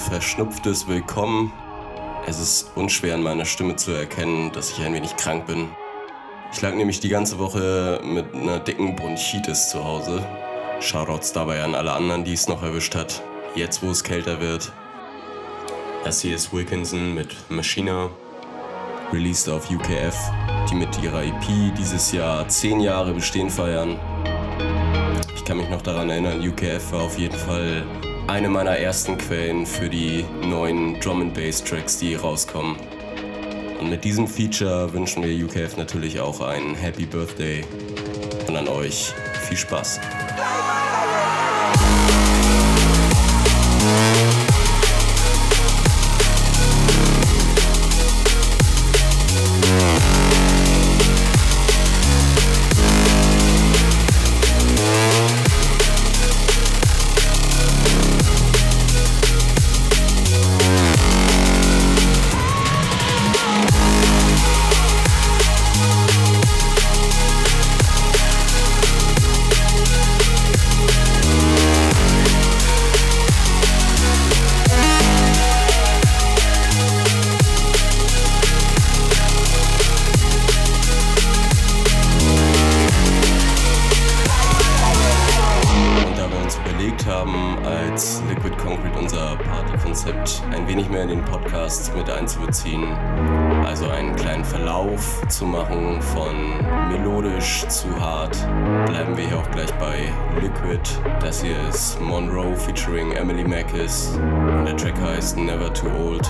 verschnupftes Willkommen. Es ist unschwer an meiner Stimme zu erkennen, dass ich ein wenig krank bin. Ich lag nämlich die ganze Woche mit einer dicken Bronchitis zu Hause. Shoutouts dabei an alle anderen, die es noch erwischt hat. Jetzt, wo es kälter wird. Das hier ist Wilkinson mit Machina, released auf UKF, die mit ihrer EP dieses Jahr 10 Jahre Bestehen feiern. Ich kann mich noch daran erinnern, UKF war auf jeden Fall eine meiner ersten Quellen für die neuen Drum and Bass Tracks, die rauskommen. Und mit diesem Feature wünschen wir UKF natürlich auch einen Happy Birthday und an euch viel Spaß. Einzubeziehen. Also einen kleinen Verlauf zu machen von melodisch zu hart. Bleiben wir hier auch gleich bei Liquid. Das hier ist Monroe featuring Emily Mackis. Und der Track heißt Never Too Old.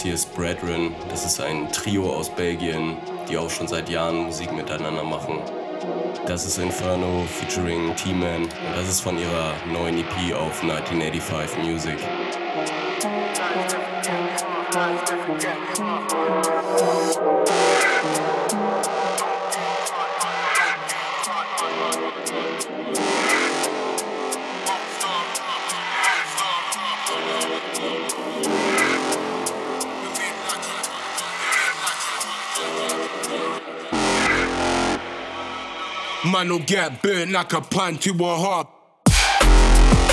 Das hier ist Brethren, das ist ein Trio aus Belgien, die auch schon seit Jahren Musik miteinander machen. Das ist Inferno featuring T-Man und das ist von ihrer neuen EP auf 1985 Music. Man will get burnt like a pan to a hop.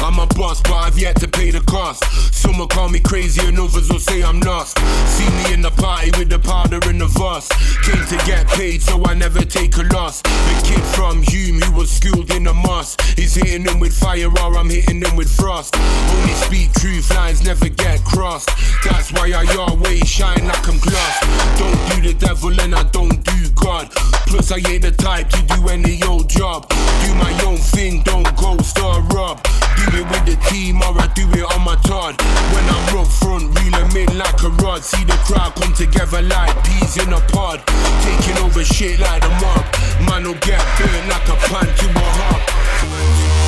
I'm a boss, but I've yet to pay the cost. Some will call me crazy and others will say I'm lost. See me in the party with the powder and the vase. Came to get paid, so I never take a loss. The kid from Hume who was schooled in a mosque He's hitting them with fire or I'm hitting them with frost. Only speak truth, lines never get crossed. That's why I always shine like I'm gloss. Don't do the devil and I don't do God. Plus I ain't the type to do any old job. Do my own thing, don't go star rob. Do it with the team or I do it on my Todd. When I'm up front, reel in like a rod. See the crowd come together like peas in a pod. Taking over shit like a mob. Man will get burnt like a pan to a hop.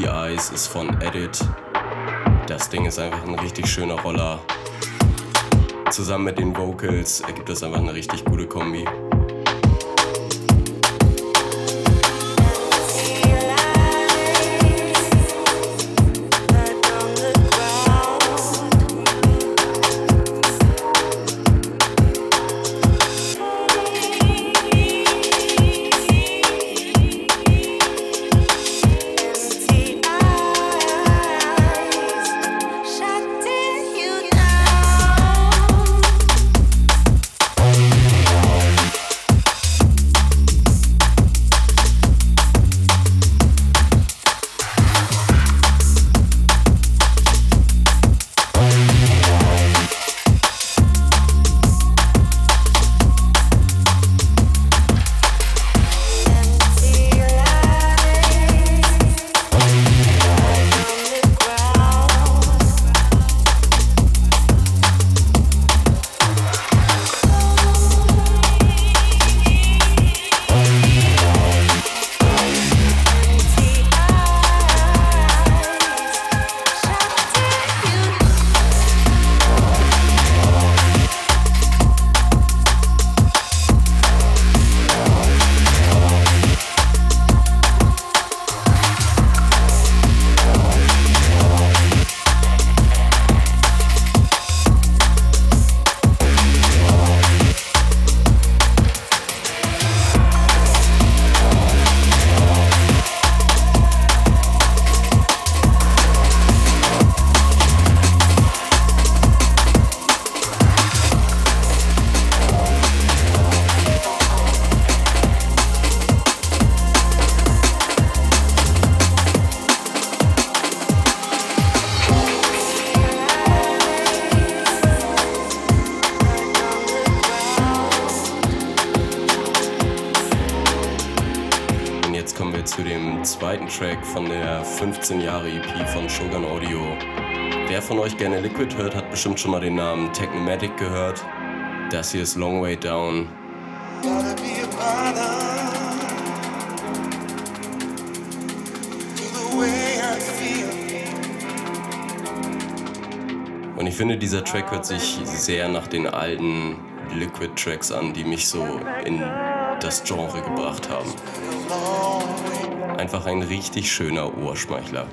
Empty Eyes, ist von Edit. Das Ding ist einfach ein richtig schöner Roller. Zusammen mit den Vocals ergibt das einfach eine richtig gute Kombi. Bestimmt schon mal den Namen Technomatic gehört. Das hier ist Long Way Down. Und ich finde, dieser Track hört sich sehr nach den alten Liquid Tracks an, die mich so in das Genre gebracht haben. Einfach ein richtig schöner Ohrschmeichler.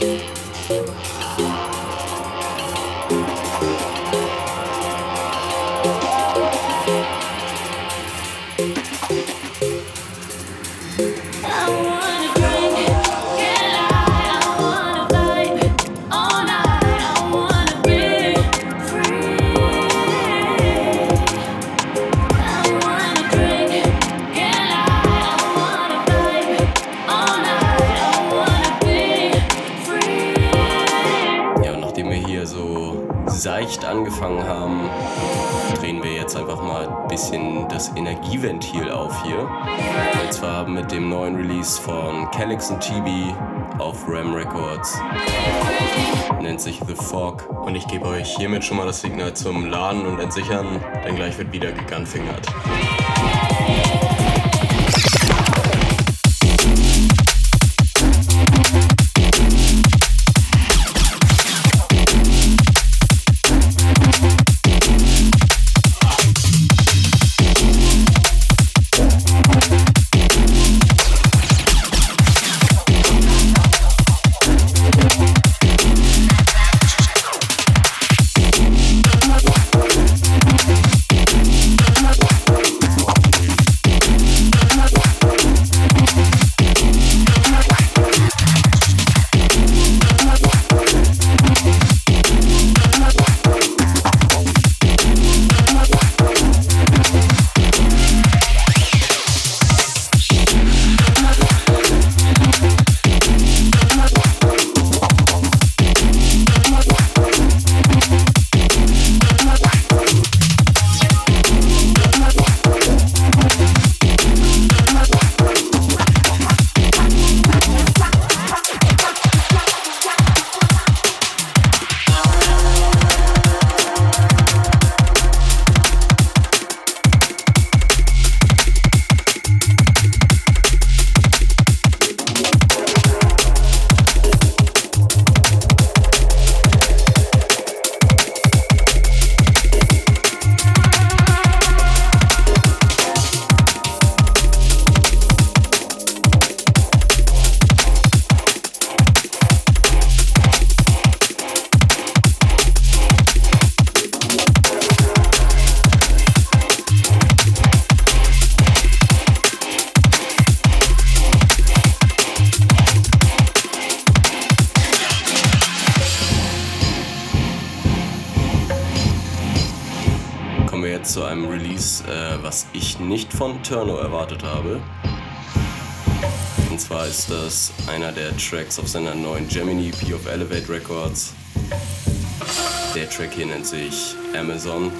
Ja, seicht angefangen haben, drehen wir jetzt einfach mal ein bisschen das Energieventil auf hier. Und zwar mit dem neuen Release von Calix und TB auf Ram Records. Nennt sich The Fog. Und ich gebe euch hiermit schon mal das Signal zum Laden und Entsichern, denn gleich wird wieder gegunfingert. jetzt Turno erwartet habe. Und zwar ist das einer der Tracks auf seiner neuen Gemini EP of Elevate Records. Der Track hier nennt sich Amazon.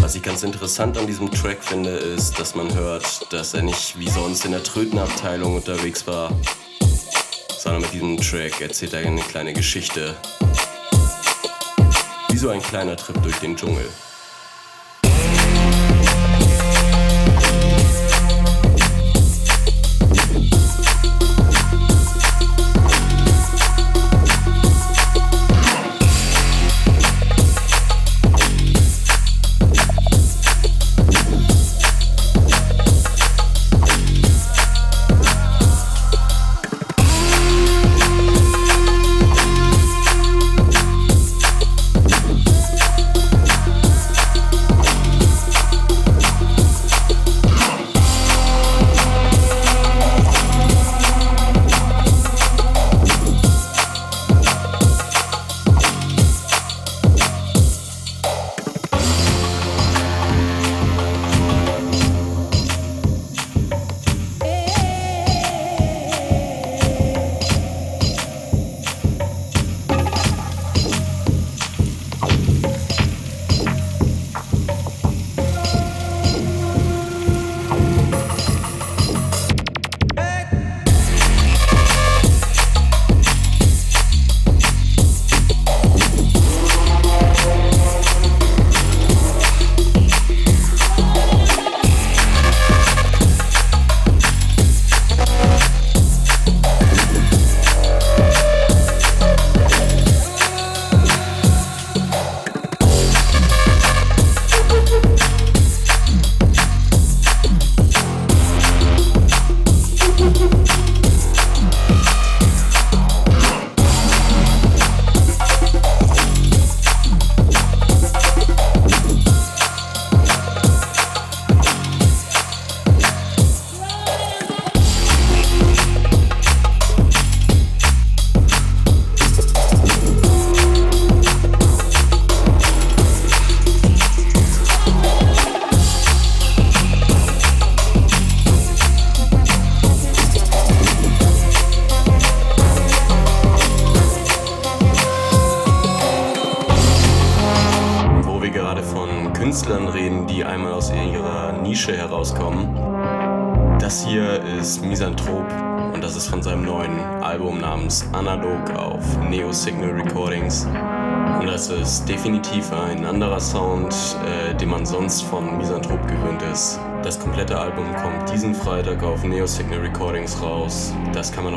Was ich ganz interessant an diesem Track finde, ist, dass man hört, dass er nicht wie sonst in der Trötenabteilung unterwegs war, diesem Track erzählt er eine kleine Geschichte. Wie so ein kleiner Trip durch den Dschungel.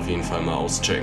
Auf jeden Fall mal auschecken.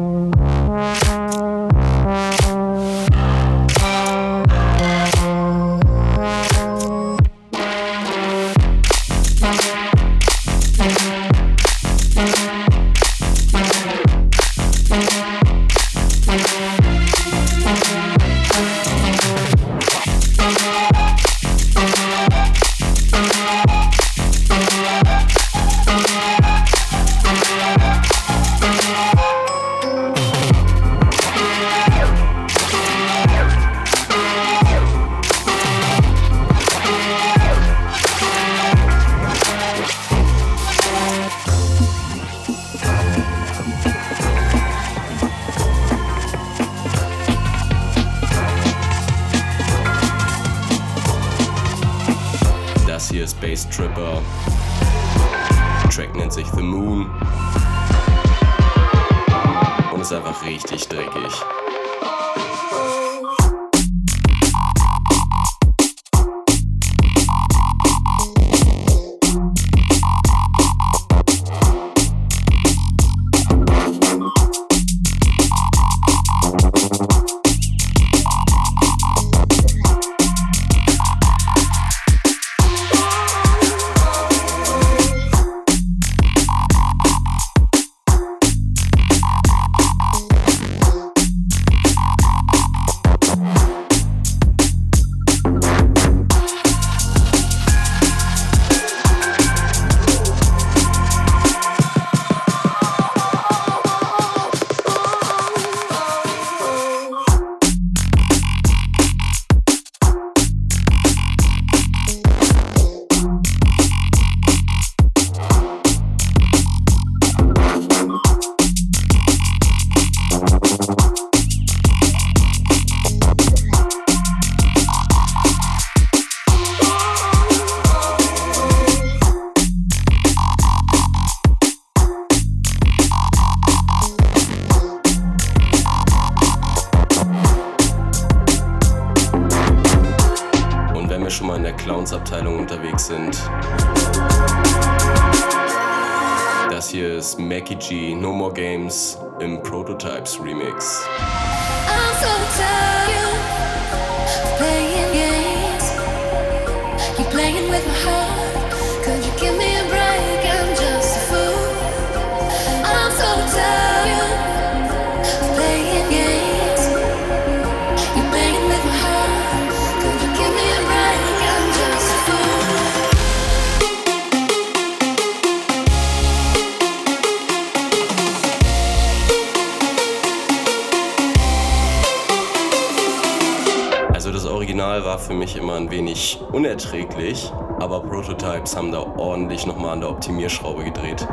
haben da ordentlich nochmal an der Optimierschraube gedreht.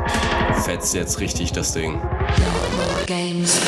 Fetzt jetzt richtig das Ding. Games.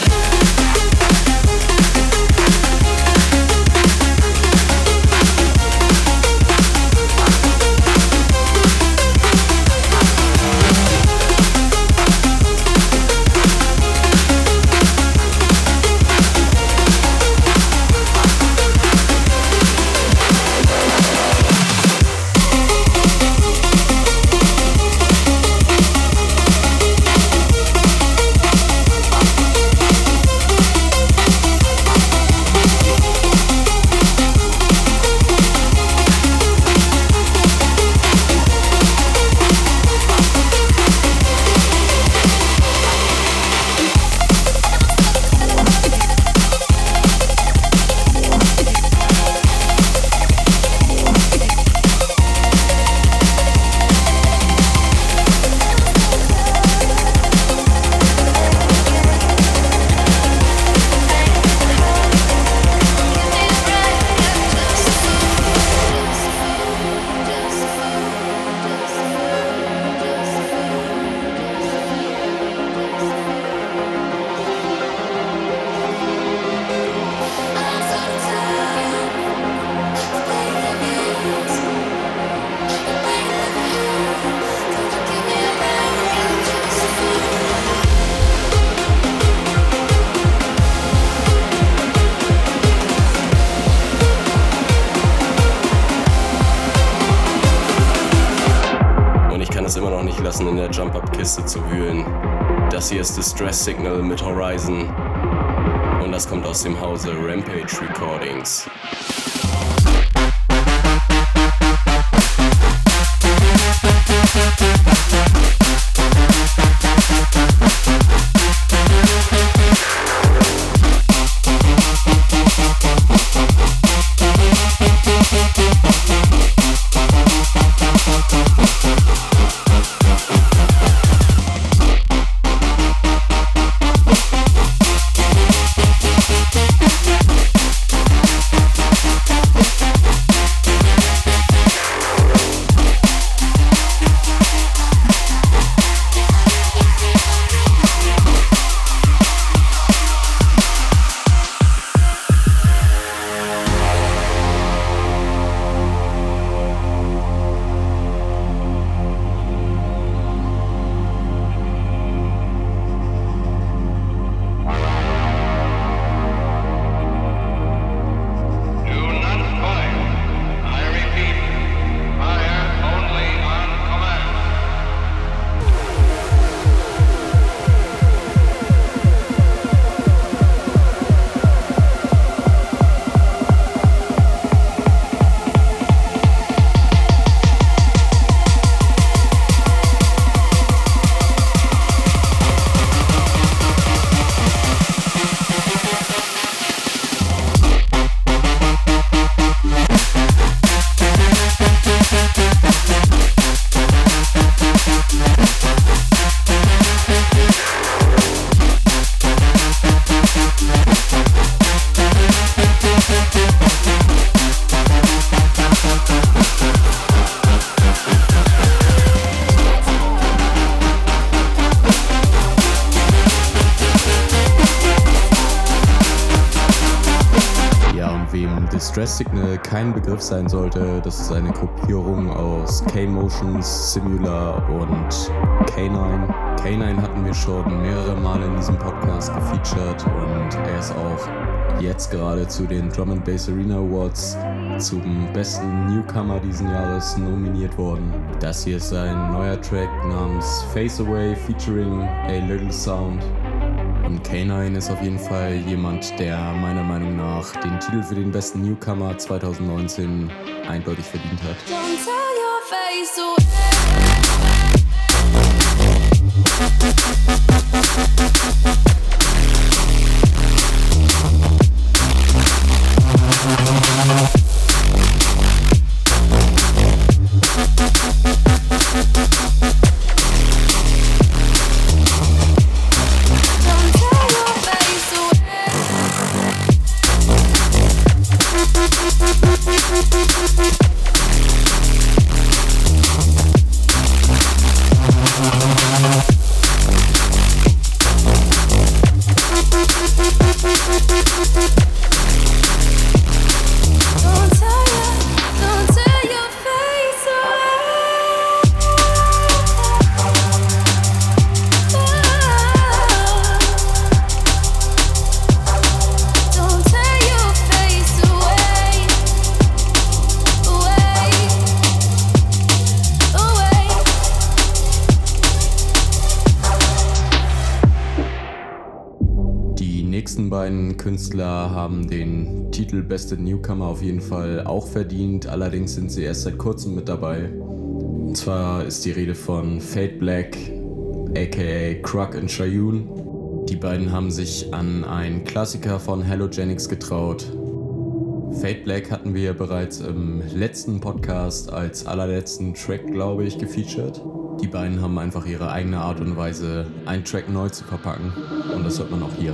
Hier ist Distress Signal mit Horizon und das kommt aus dem Hause Rampage Recordings. Signal kein Begriff sein sollte, das ist eine Gruppierung aus K-Motions, Simula und K9. K9 hatten wir schon mehrere Male in diesem Podcast gefeatured und er ist auch jetzt gerade zu den Drum and Bass Arena Awards zum besten Newcomer diesen Jahres nominiert worden. Das hier ist sein neuer Track namens Face Away featuring A Little Sound. Und K9 ist auf jeden Fall jemand, der meiner Meinung nach den Titel für den besten Newcomer 2019 eindeutig verdient hat. Don't Künstler haben den Titel Beste Newcomer auf jeden Fall auch verdient, allerdings sind sie erst seit kurzem mit dabei. Und zwar ist die Rede von Fade Black, aka Kruk und Shayun. Die beiden haben sich an einen Klassiker von Halogenics getraut. Fade Black hatten wir bereits im letzten Podcast als allerletzten Track, glaube ich, gefeatured. Die beiden haben einfach ihre eigene Art und Weise, einen Track neu zu verpacken. Und das hört man auch hier.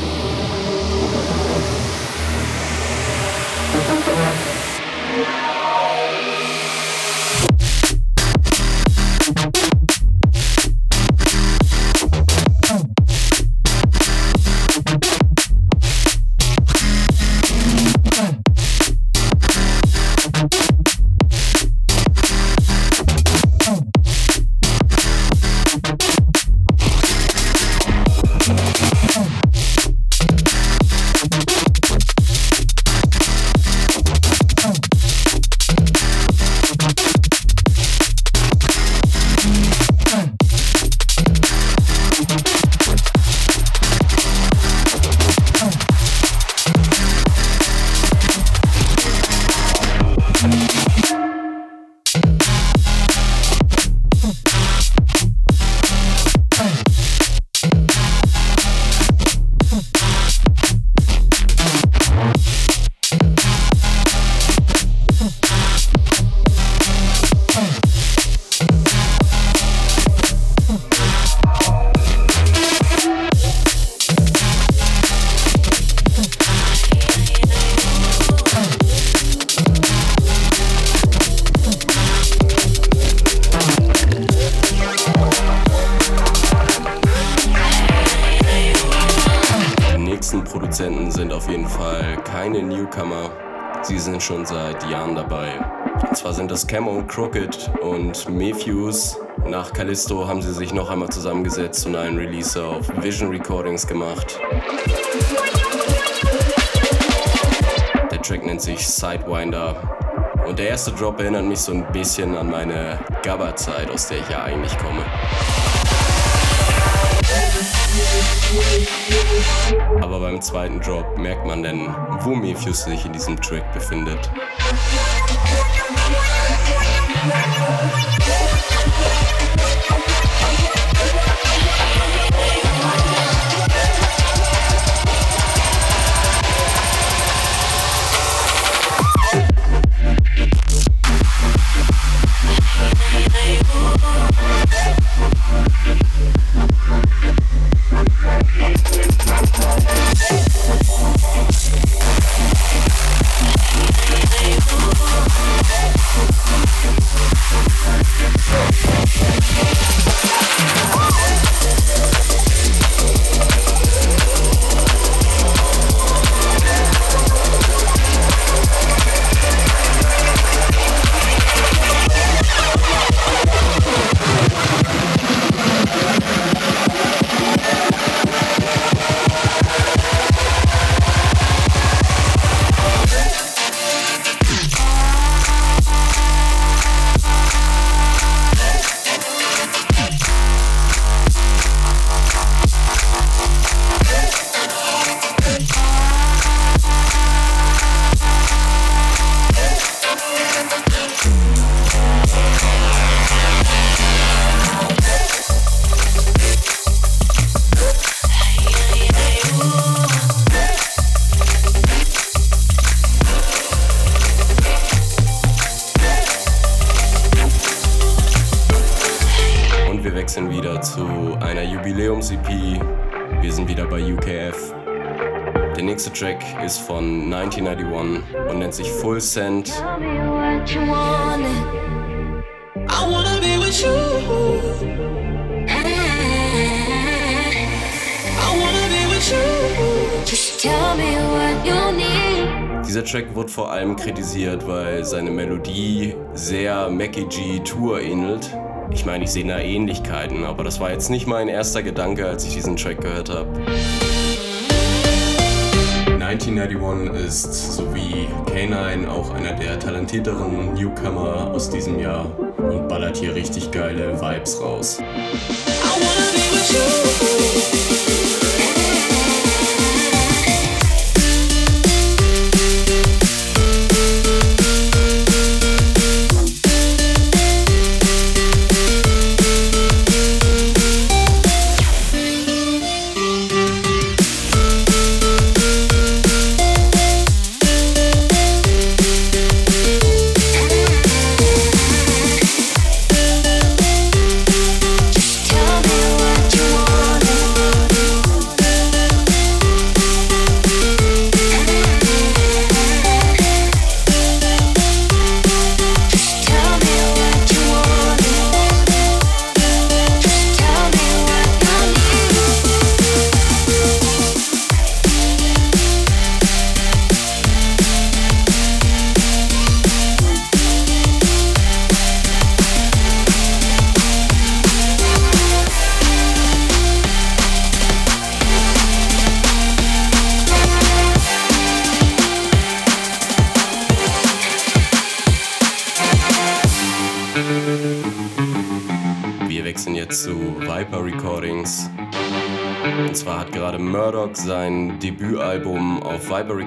Crooked und Mefuse. Nach Callisto haben sie sich noch einmal zusammengesetzt und einen Release auf Vision Recordings gemacht. Der Track nennt sich Sidewinder. Und der erste Drop erinnert mich so ein bisschen an meine Gabba-Zeit, aus der ich ja eigentlich komme. Aber beim zweiten Drop merkt man dann, wo Mephius sich in diesem Track befindet. Thank you. Sich Full Send. Tell me what you wanted. I wanna be with you. I wanna be with you. Just tell me what you need. Dieser Track wurde vor allem kritisiert, weil seine Melodie sehr Mackie G Tour ähnelt. Ich meine, ich sehe da Ähnlichkeiten, aber das war jetzt nicht mein erster Gedanke, als ich diesen Track gehört habe. 1991 ist sowie K9 auch einer der talentierteren Newcomer aus diesem Jahr und ballert hier richtig geile Vibes raus. I wanna be with you.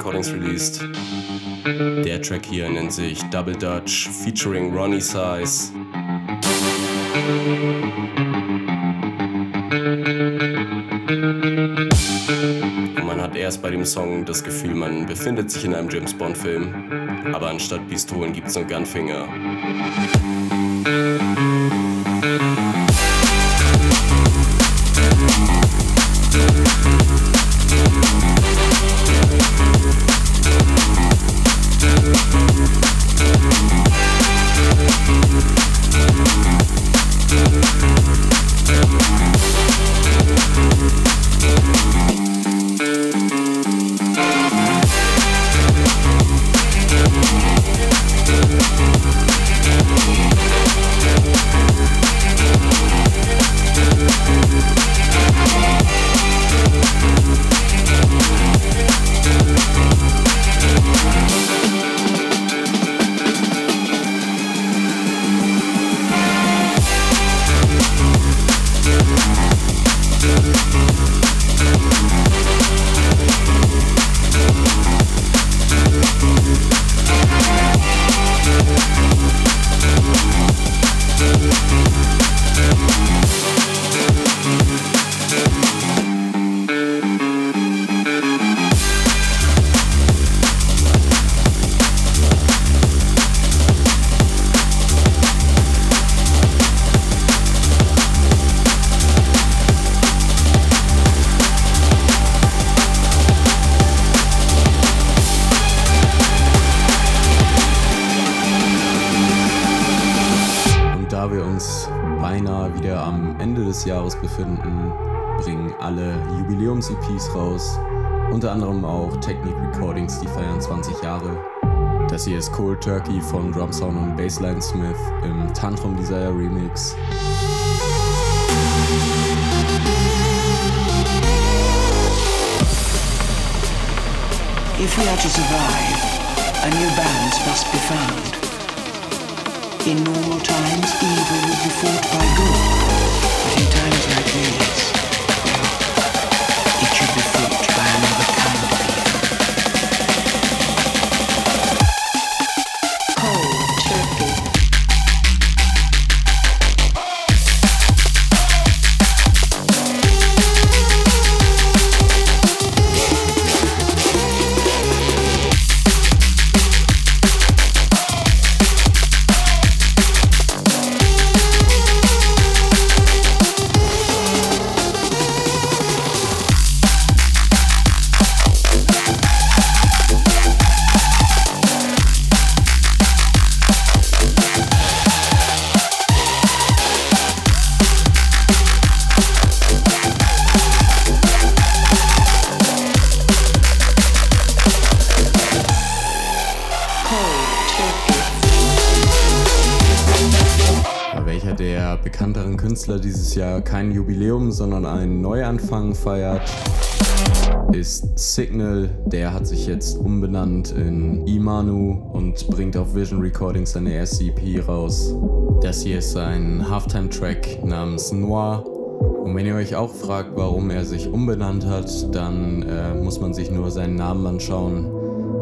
Recordings released. Der Track hier nennt sich Double Dutch featuring Ronnie Size. Und man hat erst bei dem Song das Gefühl, man befindet sich in einem James Bond Film. Aber anstatt Pistolen gibt's nur Gunfinger. Des Jahres befinden, bringen alle Jubiläums-EPs raus. Unter anderem auch Technic Recordings, die feiern 20 Jahre. Das hier ist Cold Turkey von Drumsound und Bassline Smith im Tantrum Desire Remix. If we are to survive, a new balance must be found. In normal times, evil will be fought by good, times like these, sondern einen Neuanfang feiert, ist Signal. Der hat sich jetzt umbenannt in Imanu und bringt auf Vision Recordings seine erste EP raus. Das hier ist sein Halftime-Track namens Noir. Und wenn ihr euch auch fragt, warum er sich umbenannt hat, dann äh, muss man sich nur seinen Namen anschauen.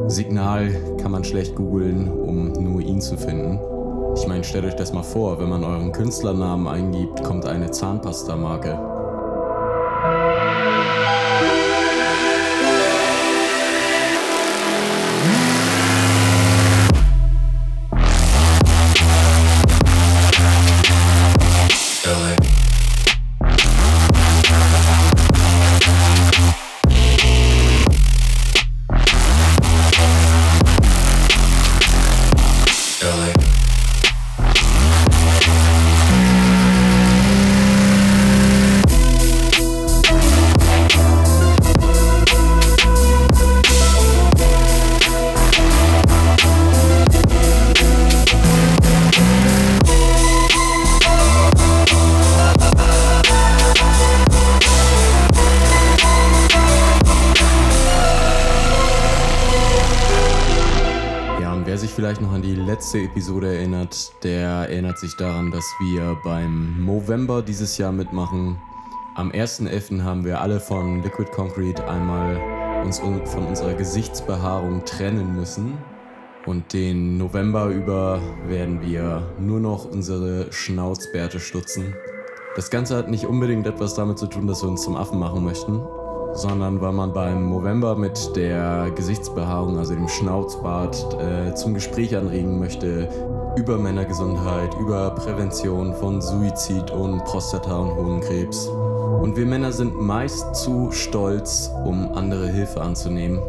Signal kann man schlecht googeln, um nur ihn zu finden. Ich meine, stellt euch das mal vor, wenn man euren Künstlernamen eingibt, kommt eine Zahnpasta-Marke. Letzte Episode erinnert, der erinnert sich daran, dass wir beim Movember dieses Jahr mitmachen. Am 1.11. haben wir alle von Liquid Concrete einmal uns un- von unserer Gesichtsbehaarung trennen müssen. Und den November über werden wir nur noch unsere Schnauzbärte stutzen. Das Ganze hat nicht unbedingt etwas damit zu tun, dass wir uns zum Affen machen möchten, sondern weil man beim November mit der Gesichtsbehaarung, also dem Schnauzbart, äh, zum Gespräch anregen möchte über Männergesundheit, über Prävention von Suizid und Prostata- und Hodenkrebs. Und wir Männer sind meist zu stolz, um andere Hilfe anzunehmen.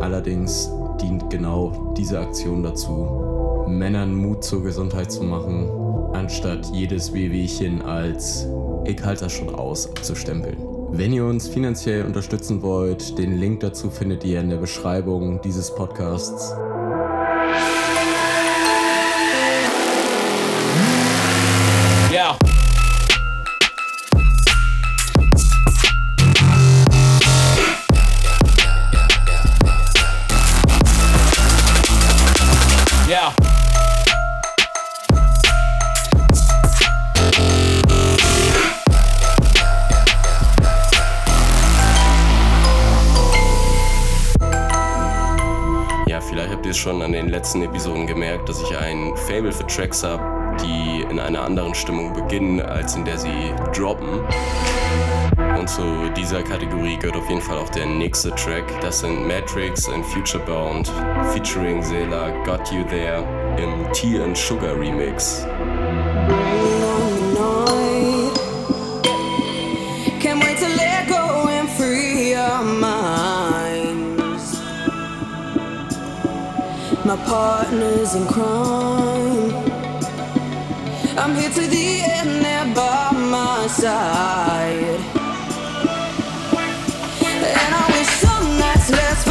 Allerdings dient genau diese Aktion dazu, Männern Mut zur Gesundheit zu machen, anstatt jedes Wehwehchen als ich halte das schon aus abzustempeln. Wenn ihr uns finanziell unterstützen wollt, den Link dazu findet ihr in der Beschreibung dieses Podcasts. Letzten Episoden gemerkt, dass ich ein Fable für Tracks habe, die in einer anderen Stimmung beginnen, als in der sie droppen. Und zu dieser Kategorie gehört auf jeden Fall auch der nächste Track. Das sind Matrix and Futurebound featuring Sela Got You There im Tea and Sugar Remix. My partners in crime. I'm here to the end, they're by my side. And I wish some nights last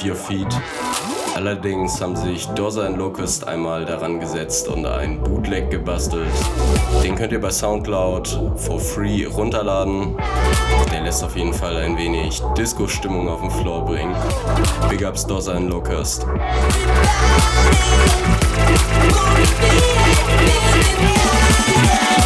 Move Your Feet. Allerdings haben sich Doza und Locust einmal daran gesetzt und einen Bootleg gebastelt. Den könnt ihr bei Soundcloud for free runterladen. Der lässt auf jeden Fall ein wenig Disco-Stimmung auf den Floor bringen. Big ups Doza und Locust. Apropos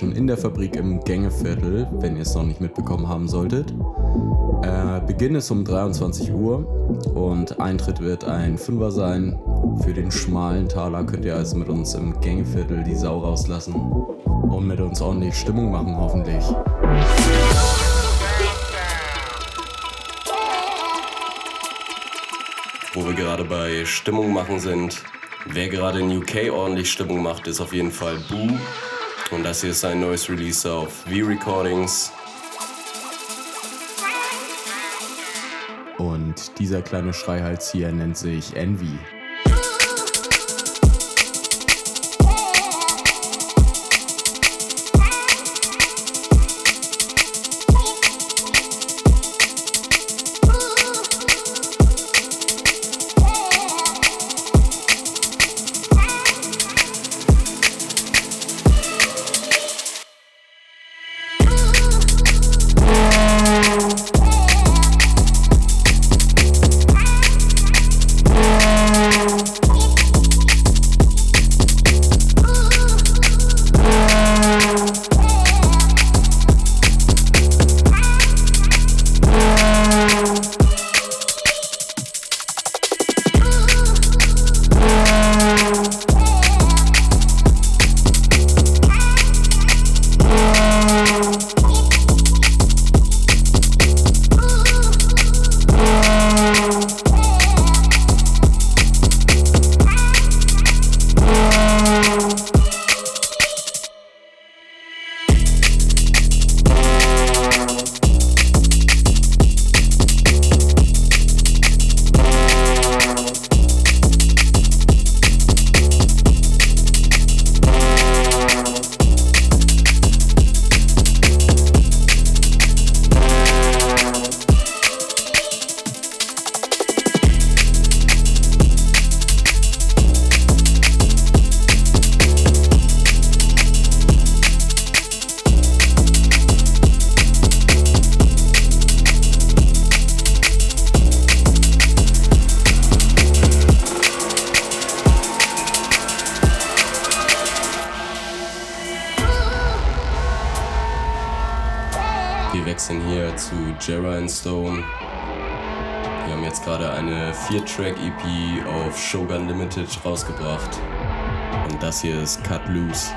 Session in der Fabrik im Gängeviertel, wenn ihr es noch nicht mitbekommen haben solltet. Äh, Beginn ist um 23 Uhr und Eintritt wird ein Fünfer sein. Für den schmalen Taler könnt ihr also mit uns im Gängeviertel die Sau rauslassen und mit uns ordentlich Stimmung machen, hoffentlich. Wo wir gerade bei Stimmung machen sind. Wer gerade in UK ordentlich Stimmung macht, ist auf jeden Fall Boo. Und das hier ist sein neues Release auf V-Recordings. Und dieser kleine Schreihals hier nennt sich Envy. Shogun Limited rausgebracht. Und das hier ist Cut Loose.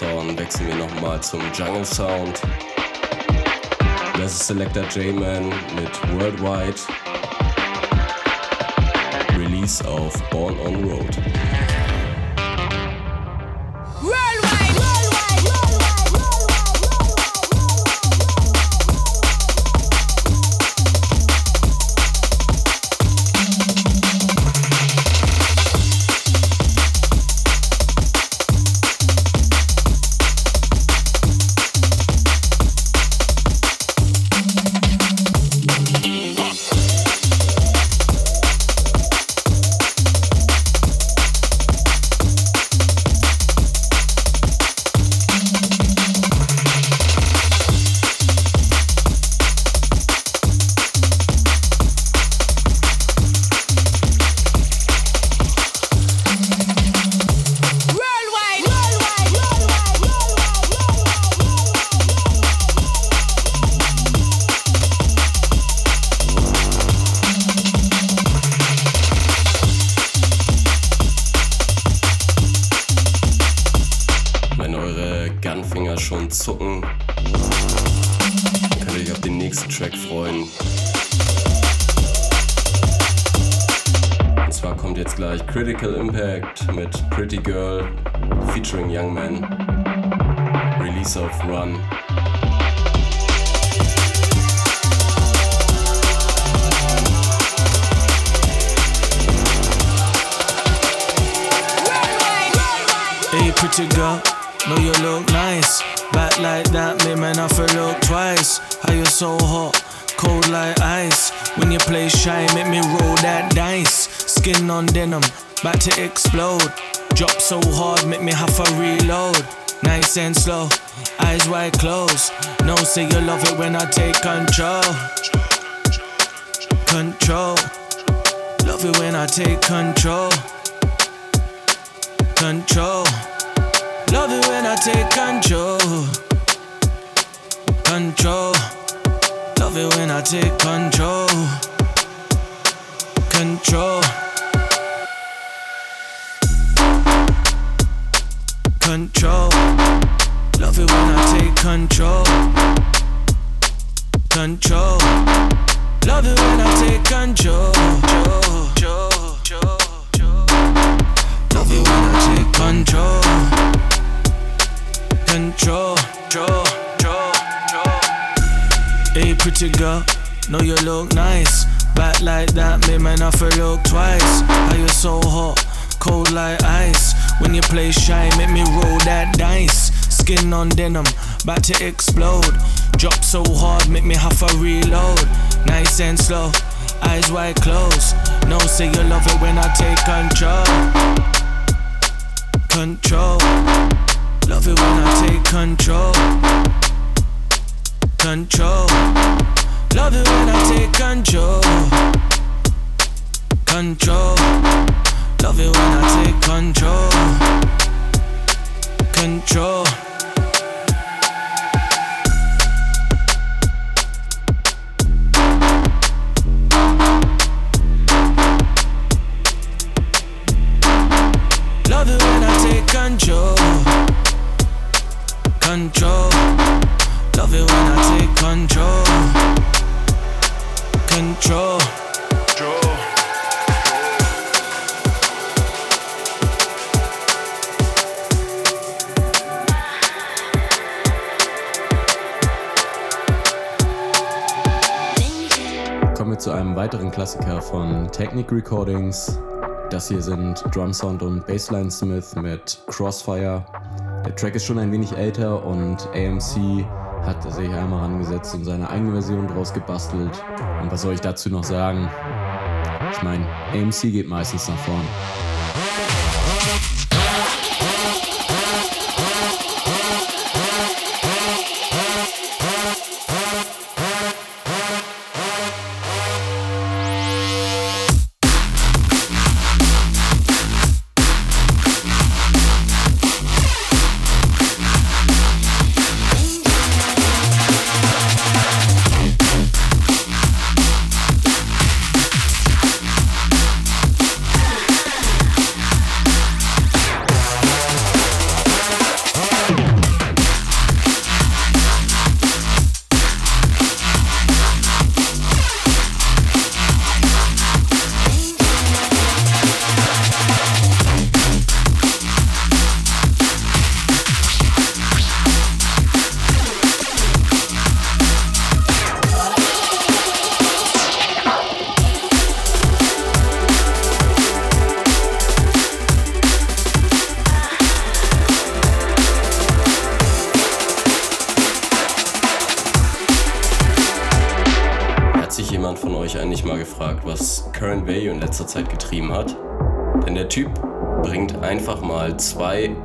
Raushauen, wechseln wir nochmal zum Jungle Sound. Das ist Selector J-Man mit Worldwide. Release auf Born on Road. And slow, eyes wide closed. No, say you love it when I take control. Control, love it when I take control. Roll that dice. Skin on denim, about to explode. Drop so hard, make me have to reload. Nice and slow, eyes wide closed. No, say you love it when I take control control. Love it when I take control. Control. Love it when I take control. Control. Love it when I take control. Control. Love it when I take control. Control. Love it when I take control. Control. Zu einem weiteren Klassiker von Technic Recordings. Das hier sind Drum Sound und Bassline Smith mit Crossfire. Der Track ist schon ein wenig älter und AMC hat sich einmal rangesetzt und seine eigene Version draus gebastelt. Und was soll ich dazu noch sagen? Ich meine, AMC geht meistens nach vorn.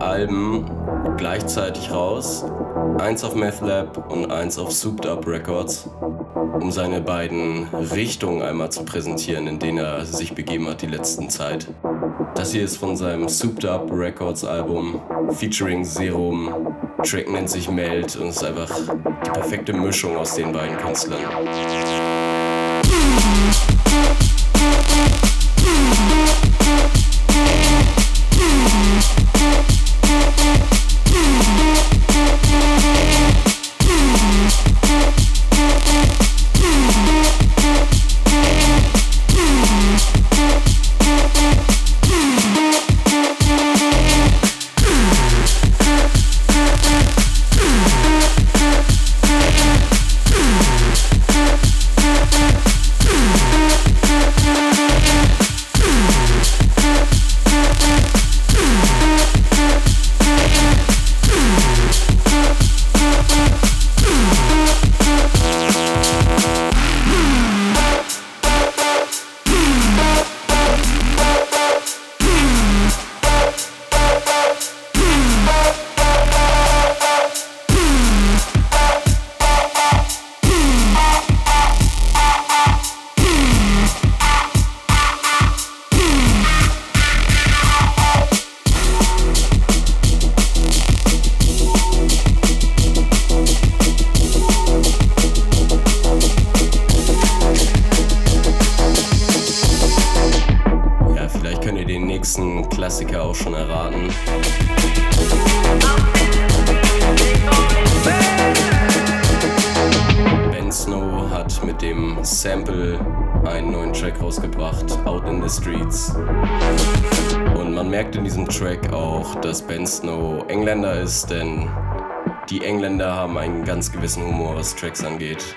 Alben gleichzeitig raus. Eins auf Meth Lab und eins auf Souped Up Records, um seine beiden Richtungen einmal zu präsentieren, in denen er sich begeben hat die letzten Zeit. Das hier ist von seinem Souped Up Records Album featuring Serum. Track nennt sich Meld und ist einfach die perfekte Mischung aus den beiden Künstlern. Gewissen Humor, was Tracks angeht.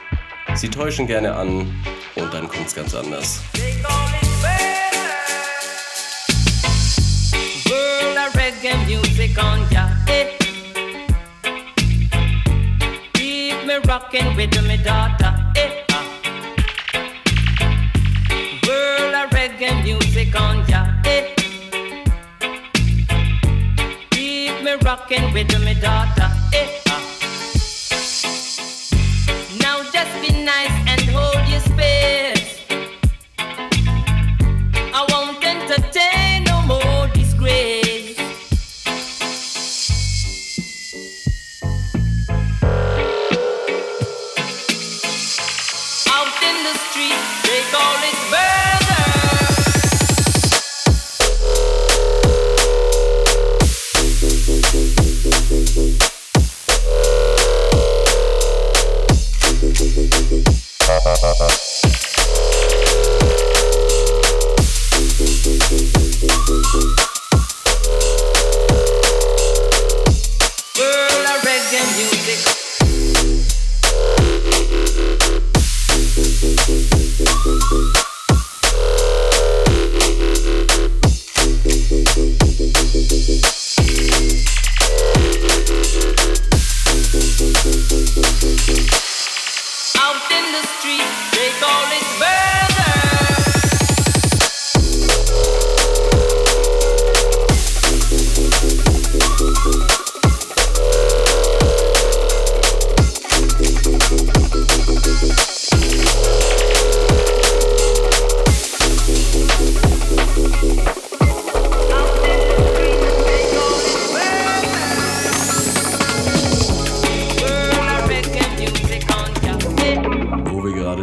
Sie täuschen gerne an und dann kommt's ganz anders.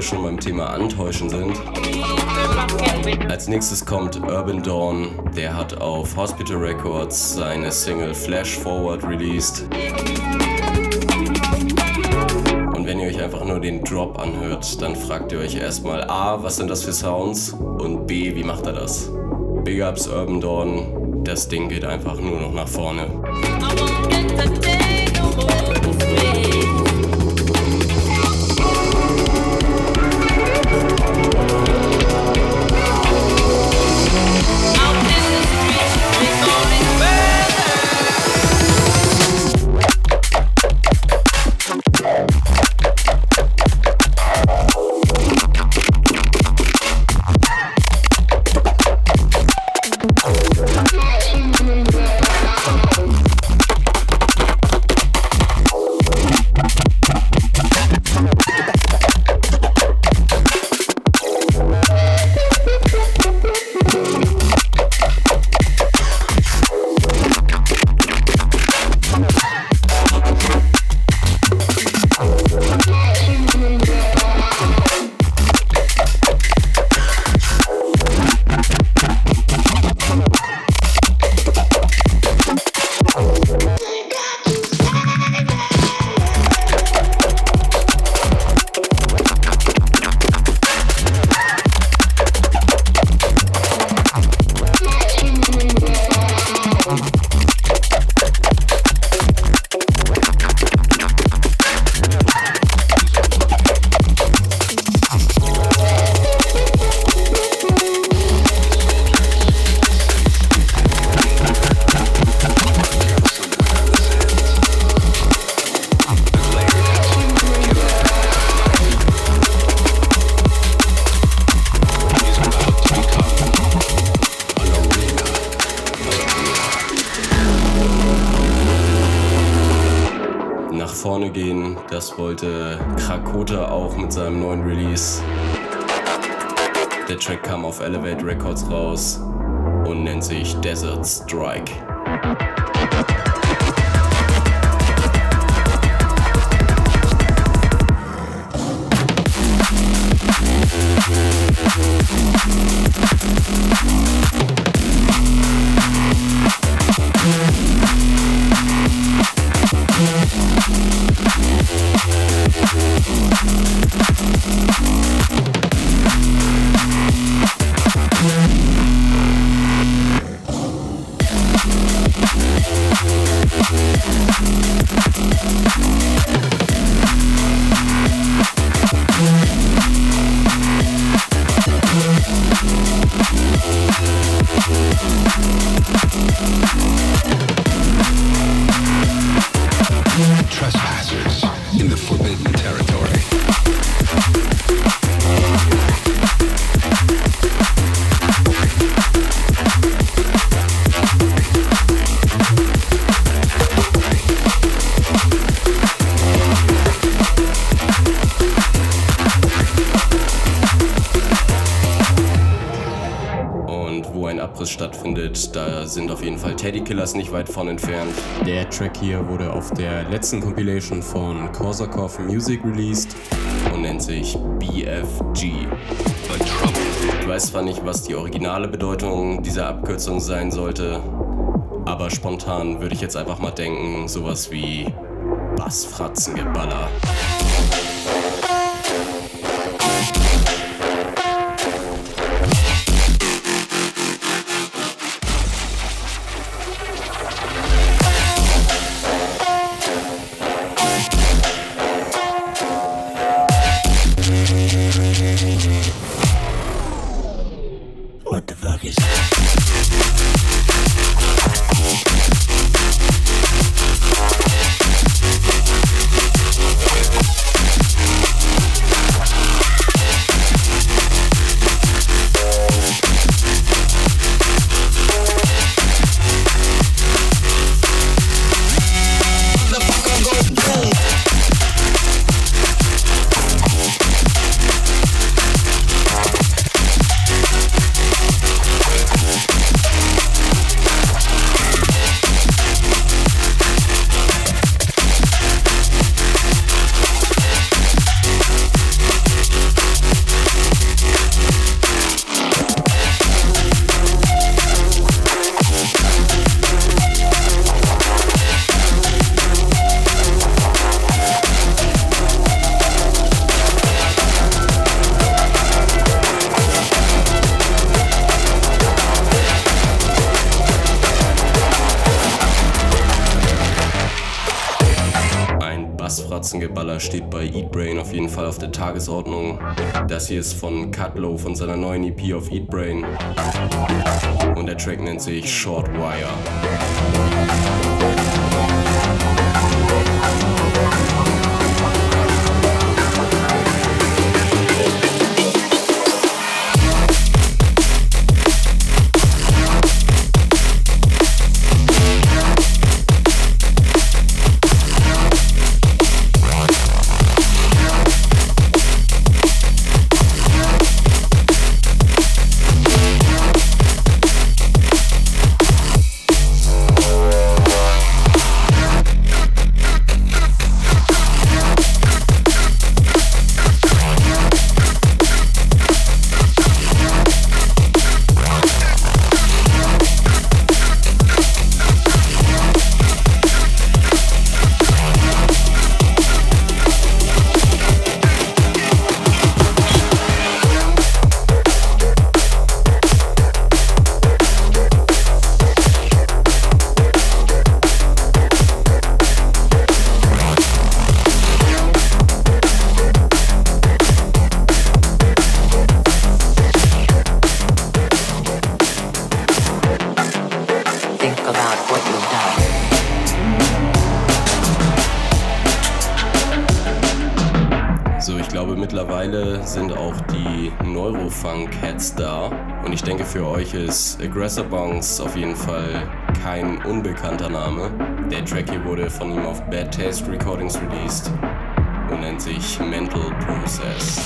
Schon beim Thema Antäuschen sind. Als nächstes kommt Urban Dawn. Der hat auf Hospital Records seine Single Flash Forward released. Und wenn ihr euch einfach nur den Drop anhört, dann fragt ihr euch erstmal A, was sind das für Sounds? Und B, wie macht er das? Big Ups Urban Dawn. Das Ding geht einfach nur noch nach vorne. I won't entertain no more sind auf jeden Fall Teddy Killers nicht weit von entfernt. Der Track hier wurde auf der letzten Compilation von Korsakov Music released. und nennt sich BFG. Ich weiß zwar nicht, was die originale Bedeutung dieser Abkürzung sein sollte, aber spontan würde ich jetzt einfach mal denken, sowas wie Bassfratzengeballer. Das hier ist von Cutlow von seiner neuen EP auf Eat Brain. Und der Track nennt sich Short Wire. Sind auch die Neurofunk-Heads da. Und ich denke für euch ist Aggressor Bongs auf jeden Fall kein unbekannter Name. Der Track hier wurde von ihm auf Bad Taste Recordings released und nennt sich Mental Process.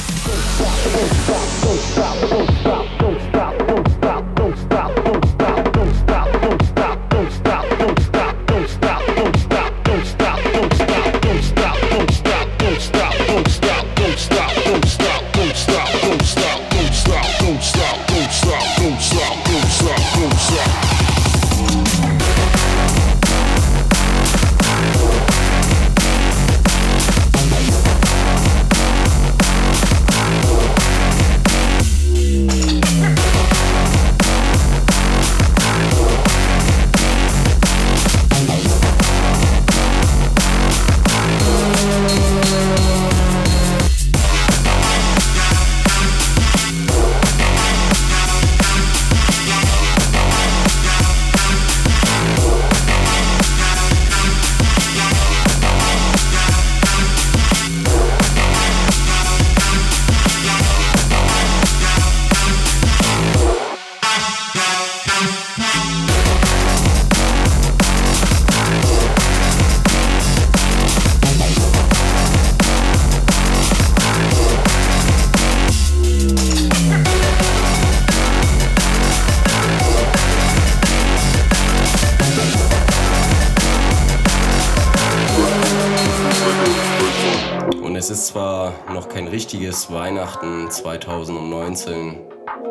Weihnachten 2019,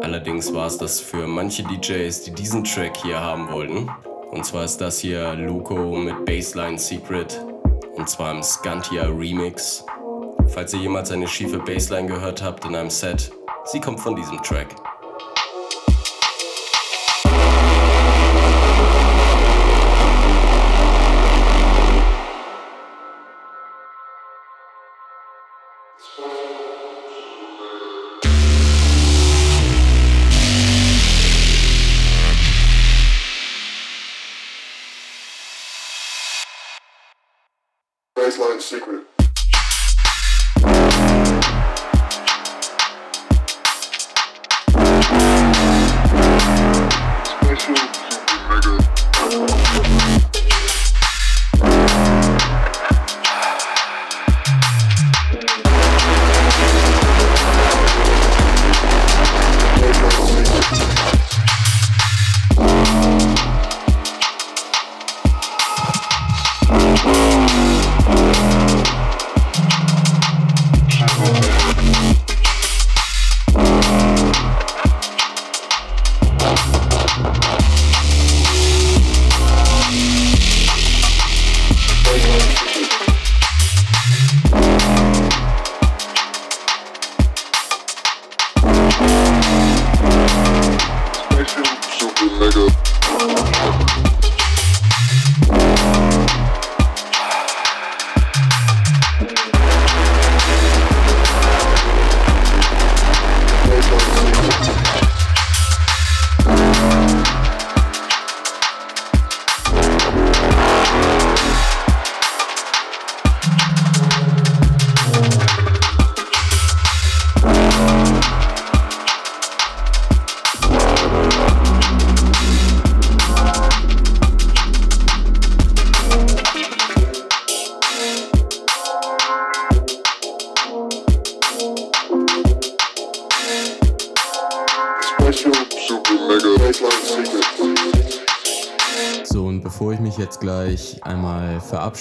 allerdings war es das für manche DJs, die diesen Track hier haben wollten. Und zwar ist das hier Luco mit Bassline Secret und zwar im Scantia Remix. Falls ihr jemals eine schiefe Bassline gehört habt in einem Set, sie kommt von diesem Track.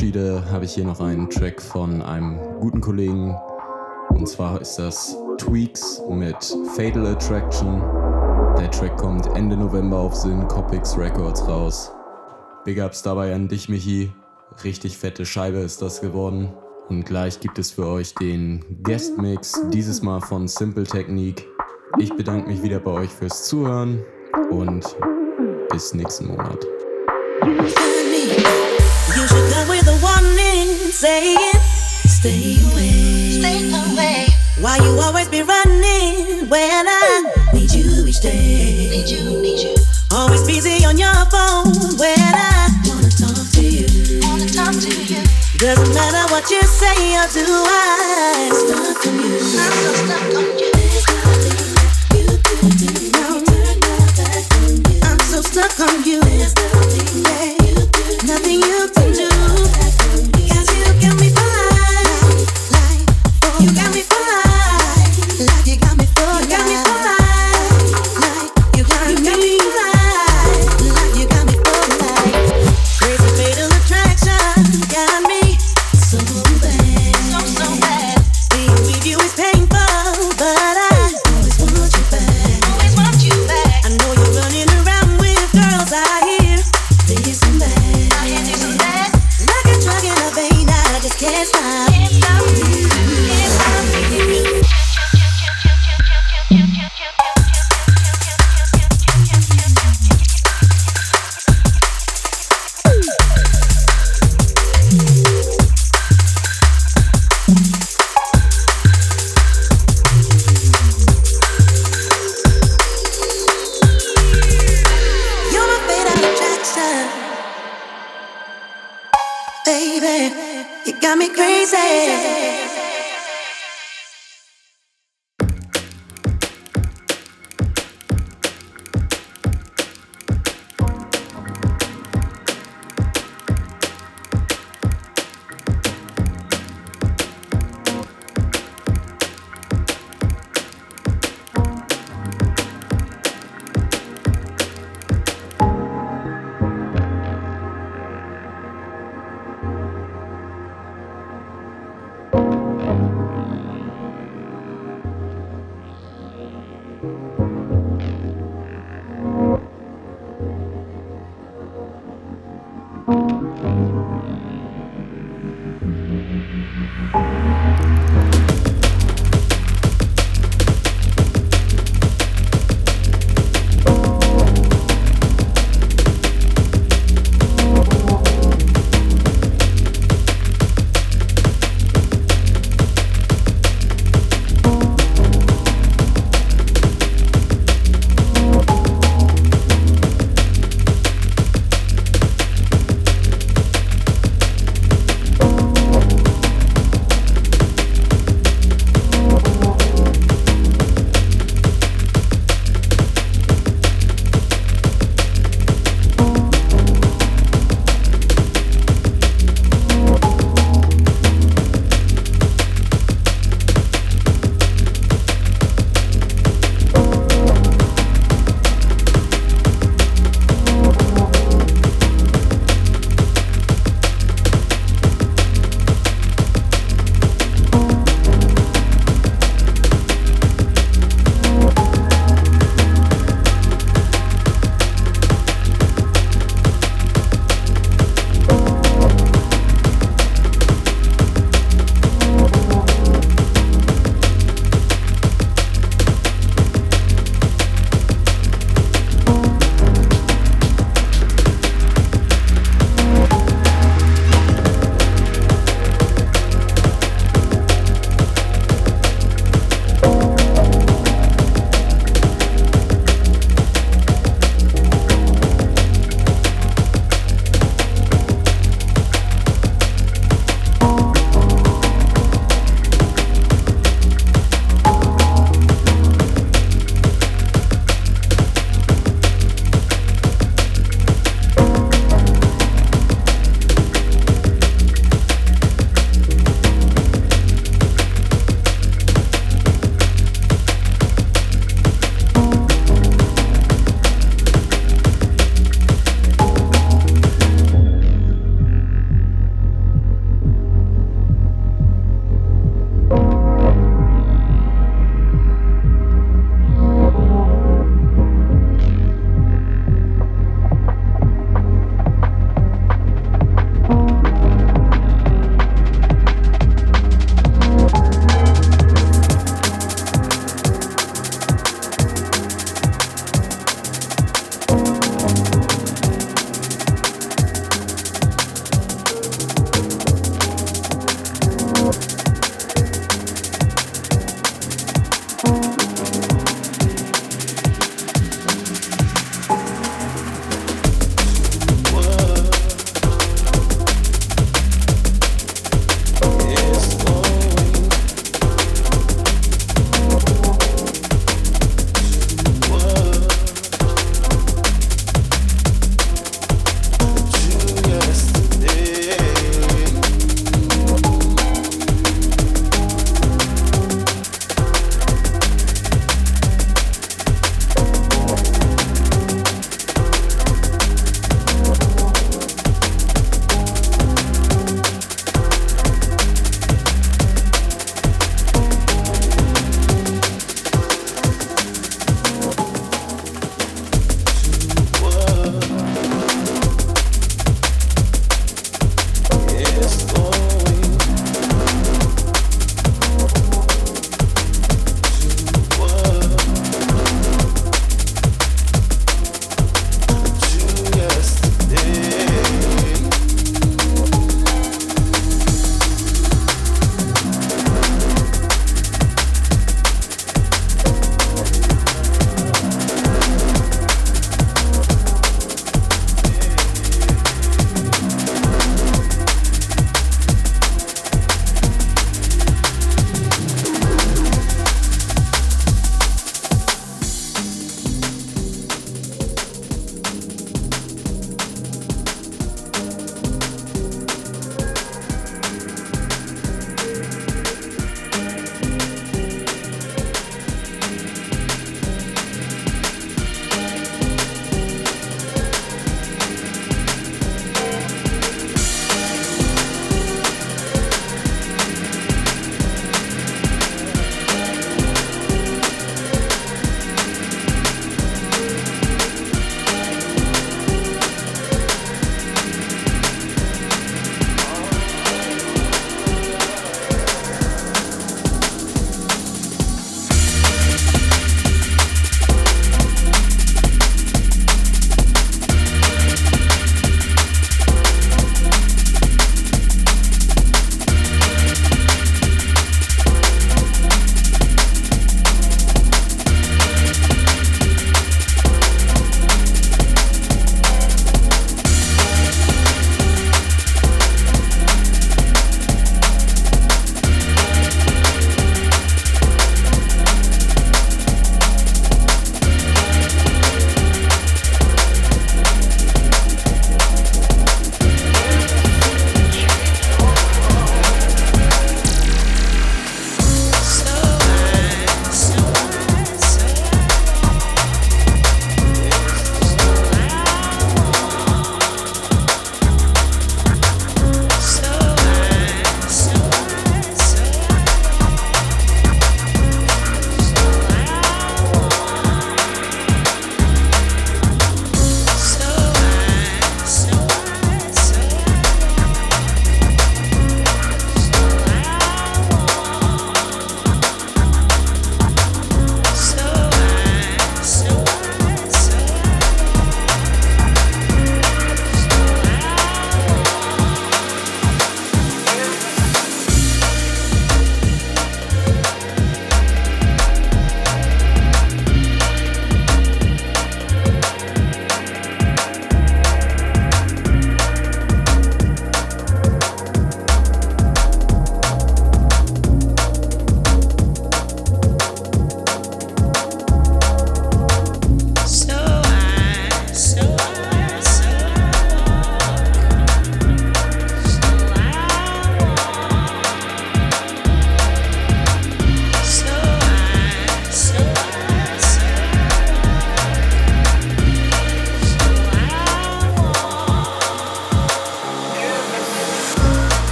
Verabschiede, habe ich hier noch einen Track von einem guten Kollegen. Und zwar ist das Tweaks mit Fatal Attraction. Der Track kommt Ende November auf Syncopics Records raus. Big Ups dabei an dich, Michi. Richtig fette Scheibe ist das geworden. Und gleich gibt es für euch den Guest Mix, dieses Mal von Simple Technique. Ich bedanke mich wieder bei euch fürs Zuhören und bis nächsten Monat. You should come with a warning saying, Stay away. Stay away. Why you always be running when I need you each day? Need you, need you. Always busy on your phone when I wanna talk to you. Wanna talk to you. Doesn't matter what you say or do, I stuck on you. I'm so stuck on you. I'm so stuck on you.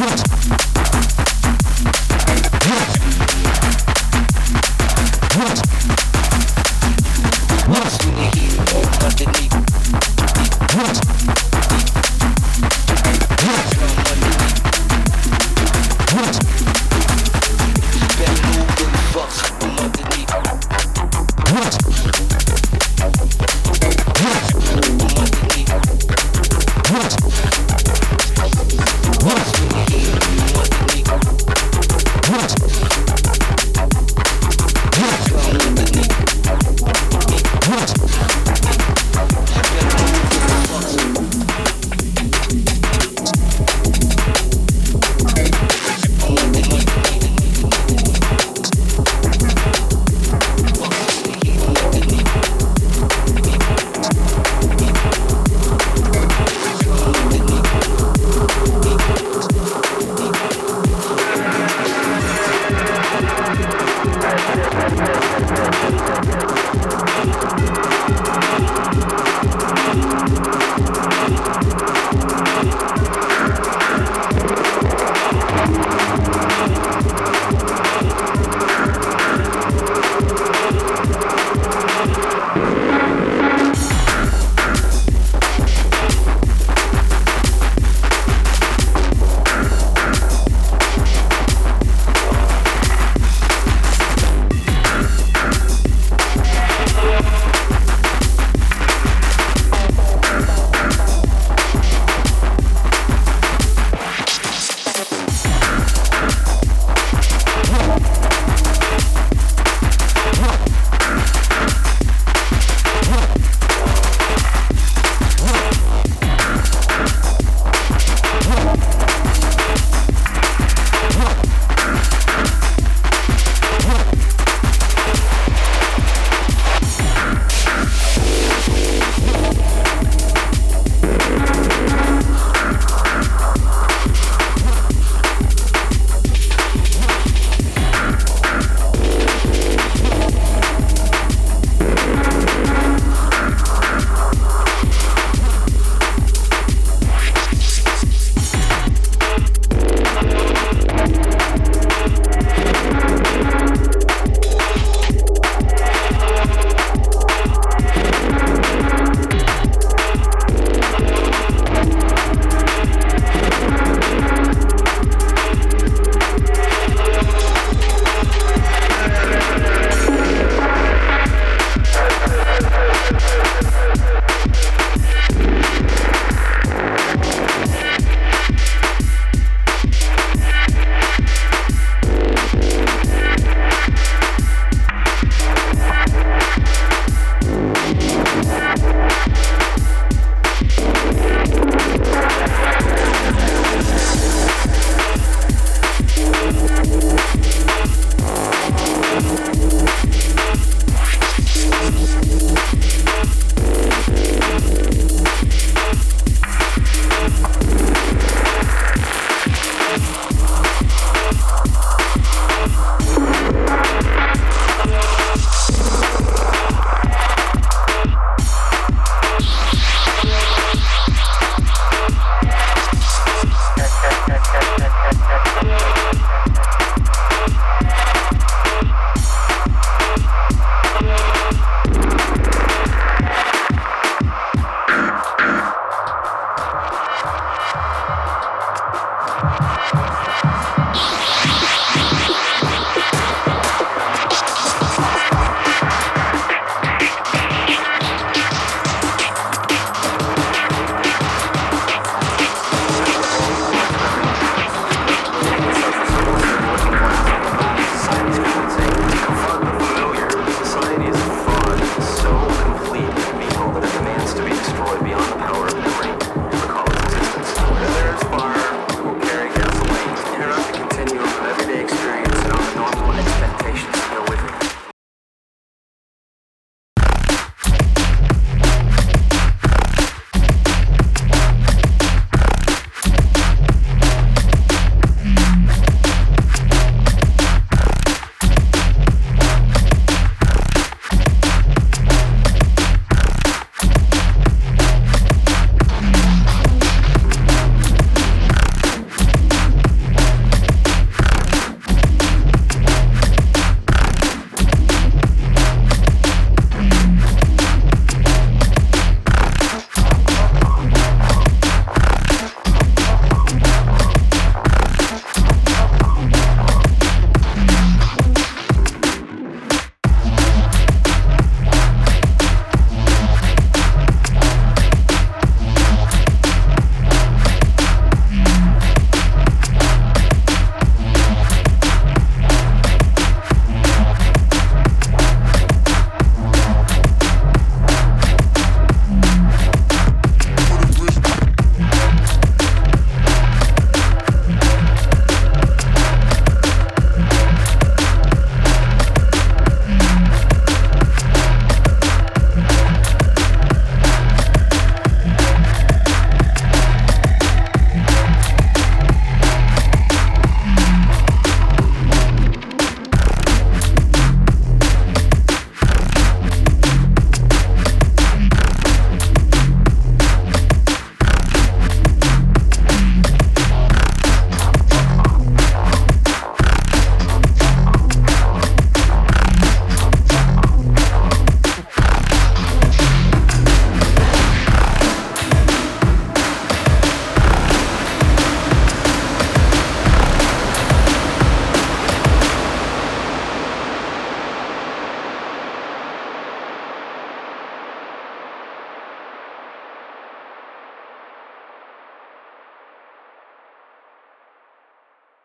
What?